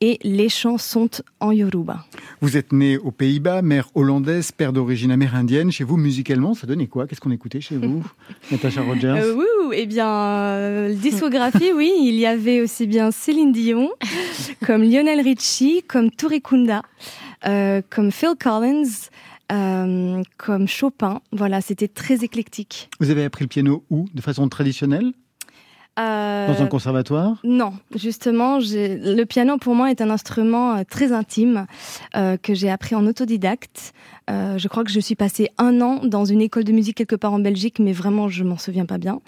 Et les chants sont en yoruba. Vous êtes né aux Pays-Bas, mère hollandaise, père d'origine amérindienne. Chez vous, musicalement, ça donnait quoi? Qu'est-ce qu'on écoutait chez vous? Natasha Rogers? Euh, oui, eh bien, euh, discographie, oui, il y avait aussi bien Céline Dion, comme Lionel Richie, comme Touré Kunda, euh, comme Phil Collins, euh, comme Chopin. Voilà, c'était très éclectique. Vous avez appris le piano où? De façon traditionnelle? Euh, Dans un conservatoire? Non, justement, le piano pour moi est un instrument très intime euh, que j'ai appris en autodidacte. Euh, je crois que je suis passée un an dans une école de musique quelque part en Belgique, mais vraiment je m'en souviens pas bien.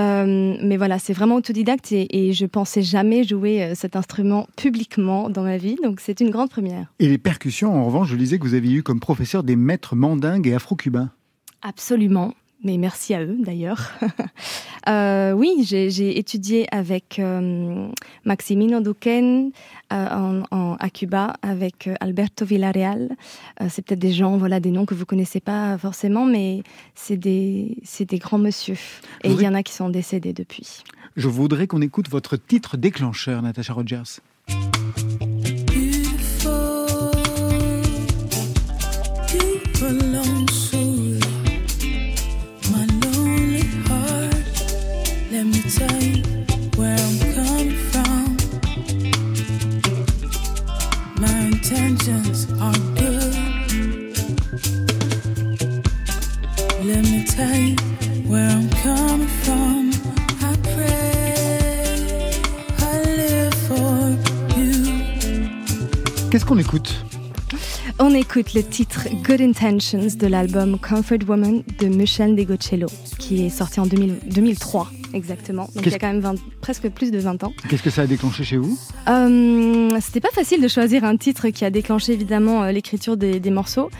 Euh, mais voilà, c'est vraiment autodidacte et, et je pensais jamais jouer euh, cet instrument publiquement dans ma vie, donc c'est une grande première. Et les percussions, en revanche, je lisais que vous aviez eu comme professeur des maîtres mandingues et afro-cubains. Absolument. Mais merci à eux d'ailleurs. Euh, oui, j'ai étudié avec euh, Maximino Duquen euh, en, à Cuba, avec Alberto Villarreal. c'est peut-être des gens, voilà, des noms que vous connaissez pas forcément, mais c'est des, des grands monsieur. Et il y en a qui sont décédés depuis. Je voudrais qu'on écoute votre titre déclencheur, Natasha Rogers. Qu'est-ce qu'on écoute? On écoute le titre Good Intentions de l'album Comfort Woman de Michel Degocello, qui est sorti en 2003 exactement. Donc il y a quand même presque plus de 20 ans. Qu'est-ce que ça a déclenché chez vous? Euh, C'était pas facile de choisir un titre qui a déclenché évidemment euh, l'écriture des, morceaux.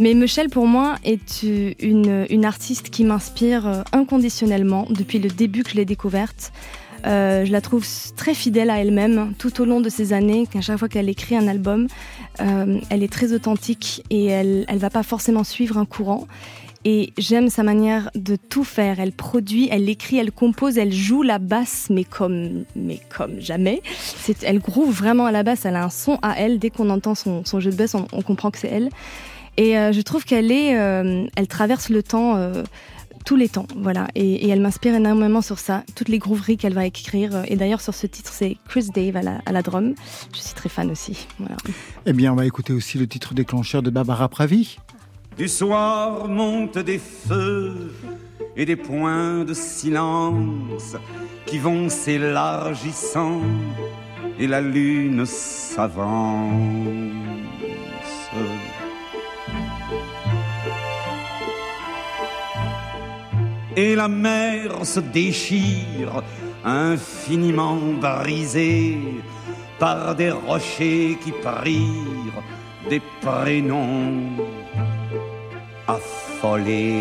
Mais Michelle, pour moi, est une, une artiste qui m'inspire euh, inconditionnellement depuis le début que je l'ai découverte. je la trouve très fidèle à elle-même tout au long de ces années. À chaque fois qu'elle écrit un album, elle est très authentique et elle ne va pas forcément suivre un courant. Et j'aime sa manière de tout faire. Elle produit, elle écrit, elle compose, elle joue la basse, mais comme, mais comme jamais. Elle groove vraiment à la basse. Elle a un son à elle. Dès qu'on entend son, jeu de basse, on, comprend que c'est elle. Et euh, je trouve qu'elle est, euh, elle traverse le temps. Euh, tous les temps, voilà, et, elle m'inspire énormément sur ça, toutes les grooveries qu'elle va écrire. Et d'ailleurs, sur ce titre, c'est Chris Dave à la, à la, drum. Je suis très fan aussi. Voilà. Eh bien, on va écouter aussi le titre déclencheur de Barbara Pravi. Du soir montent des feux et des points de silence qui vont s'élargissant et la lune s'avance. Et la mer se déchire, infiniment brisée par des rochers qui prirent des prénoms affolé.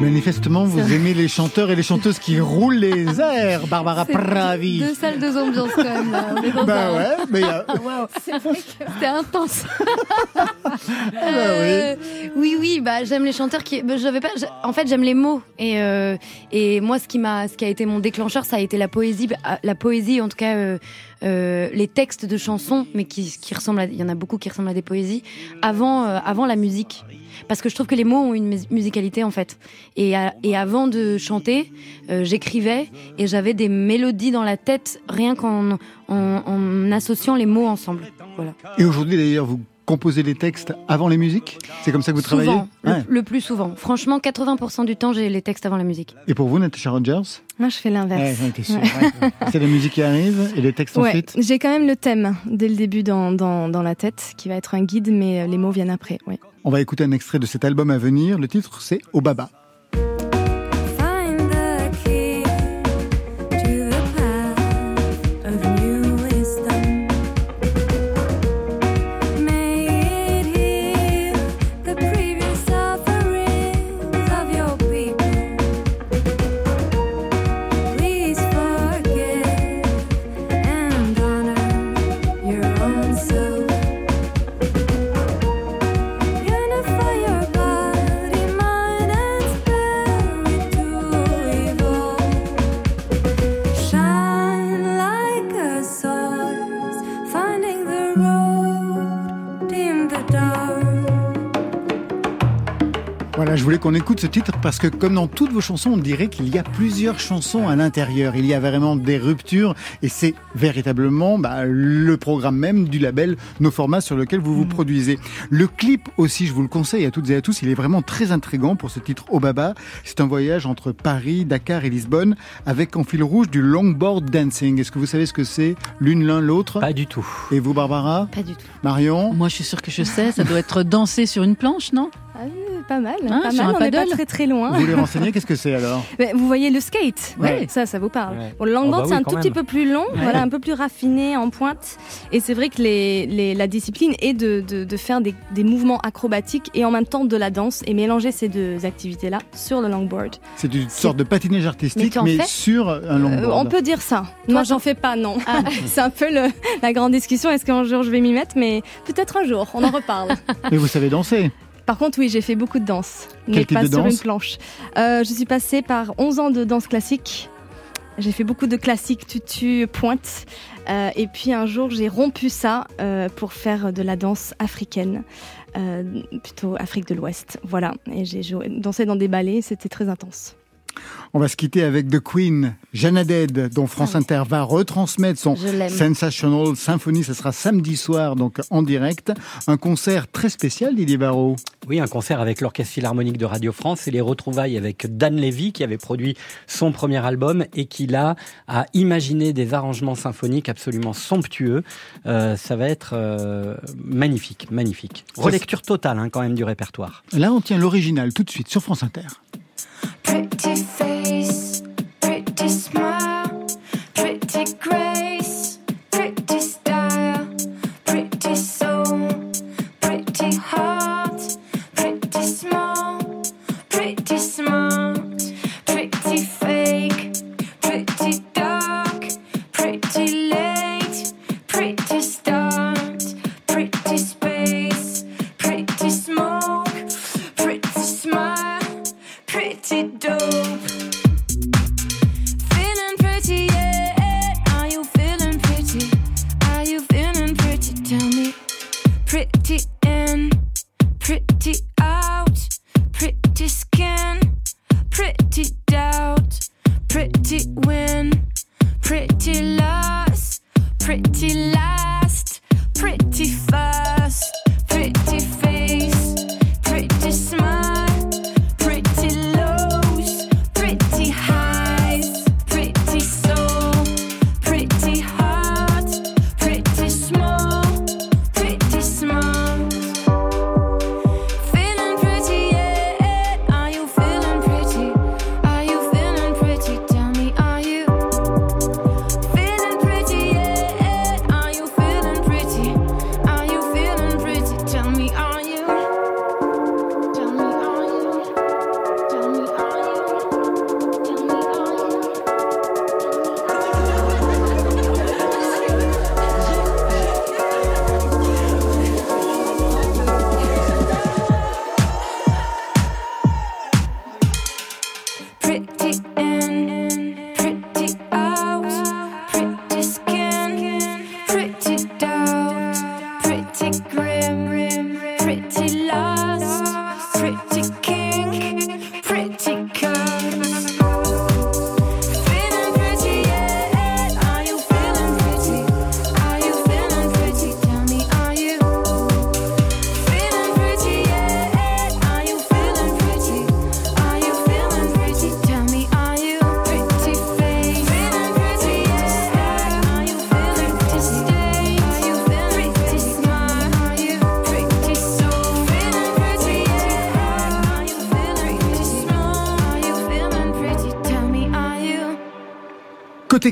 Manifestement, vous aimez les chanteurs et les chanteuses qui roulent les airs, Barbara Pravi. Deux salles, deux ambiances quand même là. bah ouais, mais a... wow. c'était intense. Ah bah euh, oui. oui, bah j'aime les chanteurs qui. Bah, j'avais pas. En fait, j'aime les mots et euh, et moi, ce qui m'a, ce qui a été mon déclencheur, ça a été la poésie, bah, la poésie, en tout cas. Euh, euh, les textes de chansons, mais qui, qui ressemblent à, il y en a beaucoup qui ressemblent à des poésies, avant, euh, avant la musique. Parce que je trouve que les mots ont une musicalité en fait. Et, et avant de chanter, euh, j'écrivais et j'avais des mélodies dans la tête rien qu'en en, en associant les mots ensemble. Voilà. Et aujourd'hui d'ailleurs, vous composer les textes avant les musiques? C'est comme ça que vous travaillez? Le, plus souvent. Franchement, 80% du temps, j'ai les textes avant la musique. Et pour vous, Natasha Rogers? Moi, je fais l'inverse. C'est la musique qui arrive et les textes ensuite? J'ai quand même le thème dès le début dans, dans, dans, la tête, qui va être un guide, mais les mots viennent après. On va écouter un extrait de cet album à venir. Le titre, c'est Obaba. Qu'on écoute ce titre parce que comme dans toutes vos chansons, on dirait qu'il y a plusieurs chansons à l'intérieur. Il y a vraiment des ruptures et c'est véritablement bah, le programme même du label Nos Formats sur lequel vous vous mm. produisez. Le clip aussi, je vous le conseille à toutes et à tous, il est vraiment très intrigant pour ce titre Obaba. C'est un voyage entre Paris, Dakar et Lisbonne avec en fil rouge du longboard dancing. Est-ce que vous savez ce que c'est l'une l'un l'autre? Pas du tout. Et vous Barbara? Pas du tout. Marion? Moi je suis sûre que je sais, ça doit être danser sur une planche, non? Ah, pas mal, Ah, pas mal. On n'est pas très très loin. Vous voulez renseigner Qu'est-ce que c'est alors Mais vous voyez le skate Ouais. Ça, ça vous parle. Ouais. Bon, le longboard, Oh bah c'est un tout petit peu plus long, Ouais. voilà, un peu plus raffiné, en pointe. Et c'est vrai que les, les- la discipline est de, de- de faire des, des mouvements acrobatiques et en même temps de la danse et mélanger ces deux activités-là sur le longboard. C'est une sorte de patinage artistique, mais, sur un Euh, longboard. on peut dire ça. Moi, j'en fais pas, non. c'est un peu le- la grande discussion. Est-ce qu'un jour je vais m'y mettre Mais peut-être un jour, on en reparle. Mais vous savez danser Par contre, oui, j'ai fait beaucoup de danse, mais pas sur une planche. Euh, je suis passée par 11 ans de danse classique. J'ai fait beaucoup de classiques, tutu, pointe. Euh, et puis un jour, j'ai rompu ça euh, pour faire de la danse africaine, plutôt Afrique de l'Ouest. Voilà. Et j'ai dansé dans des ballets, c'était très intense. On va se quitter avec The Queen, Jeanne Dead, dont France Inter va retransmettre son. Sensational Symphony. Ce sera samedi soir, donc en direct. Un concert très spécial, Didier Barrault. Oui, un concert avec l'Orchestre Philharmonique de Radio France et les retrouvailles avec Dan Levy qui avait produit son premier album et qui là a imaginé des arrangements symphoniques absolument somptueux. Euh, ça va être euh, magnifique, magnifique. Relecture totale hein, quand même du répertoire. Là, on tient l'original tout de suite sur France Inter. Pretty face,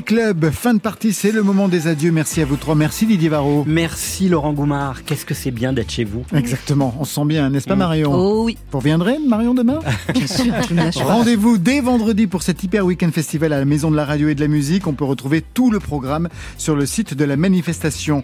club, fin de partie, c'est le moment des adieux. Merci à vous trois. Merci Didier Varro. Merci Laurent Goumard. Qu'est-ce que c'est bien d'être chez vous. Exactement, on se sent bien, n'est-ce pas Mm. Marion Oh oui. Vous reviendrez Marion demain Bien sûr. Rendez-vous dès vendredi pour cet Hyper Weekend Festival à la Maison de la Radio et de la Musique. On peut retrouver tout le programme sur le site de la manifestation.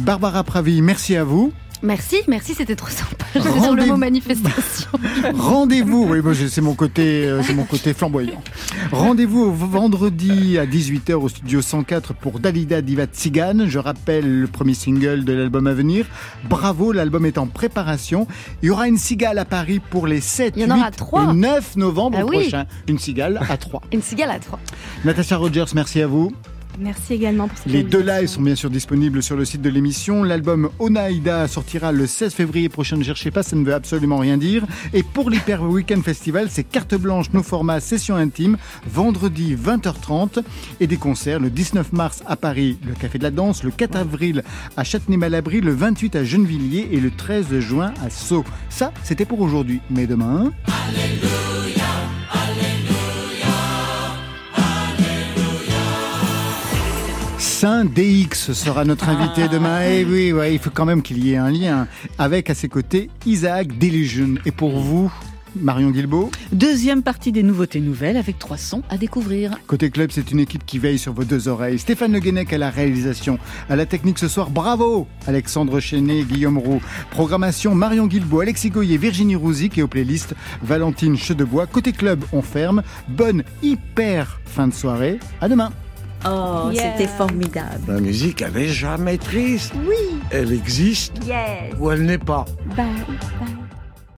Barbara Pravi, merci à vous. Merci, merci, c'était trop sympa. Sur le Rendez-vous. mot manifestation. Rendez-vous, oui, c'est mon côté, euh, c'est mon côté flamboyant. Rendez-vous vendredi à 18h au studio 104 pour Dalida Diva Tsigane. Je rappelle le premier single de l'album à venir. Bravo, l'album est en préparation. Il y aura une cigale à Paris pour les 7, Il y en aura 8 trois. et 9 novembre Ah oui. prochains. Une cigale à 3. Une cigale à trois. Natacha Rogers, merci à vous. Merci également pour cette Les deux lives sont bien sûr disponibles sur le site de l'émission. L'album Onaïda sortira le 16 février prochain. Ne cherchez pas, ça ne veut absolument rien dire. Et pour l'Hyper Weekend Festival, c'est carte blanche, nos formats, session intime, vendredi 20h30 et des concerts le 19 mars à Paris, le Café de la Danse, le 4 avril à Châtenay-Malabry, le 28 à Gennevilliers et le 13 juin à Sceaux. Ça, c'était pour aujourd'hui. Mais demain... DX sera notre invité demain. Et oui, ouais, il faut quand même qu'il y ait un lien avec à ses côtés Isaac Delusion. Et pour vous, Marion Guilbeault Deuxième partie des nouveautés nouvelles avec trois sons à découvrir. Côté club, c'est une équipe qui veille sur vos deux oreilles. Stéphane Le Guenec à la réalisation, à la technique ce soir. Bravo Alexandre Chenet, Guillaume Roux. Programmation Marion Guilbeault, Alexis Goyer, Virginie Rouzic et aux playlists Valentine Chedebois. Côté club, on ferme. Bonne hyper fin de soirée. À demain. Oh, Yeah. c'était formidable. La musique, elle est jamais triste. Oui. Elle existe Yes. ou elle n'est pas. Bah, bah.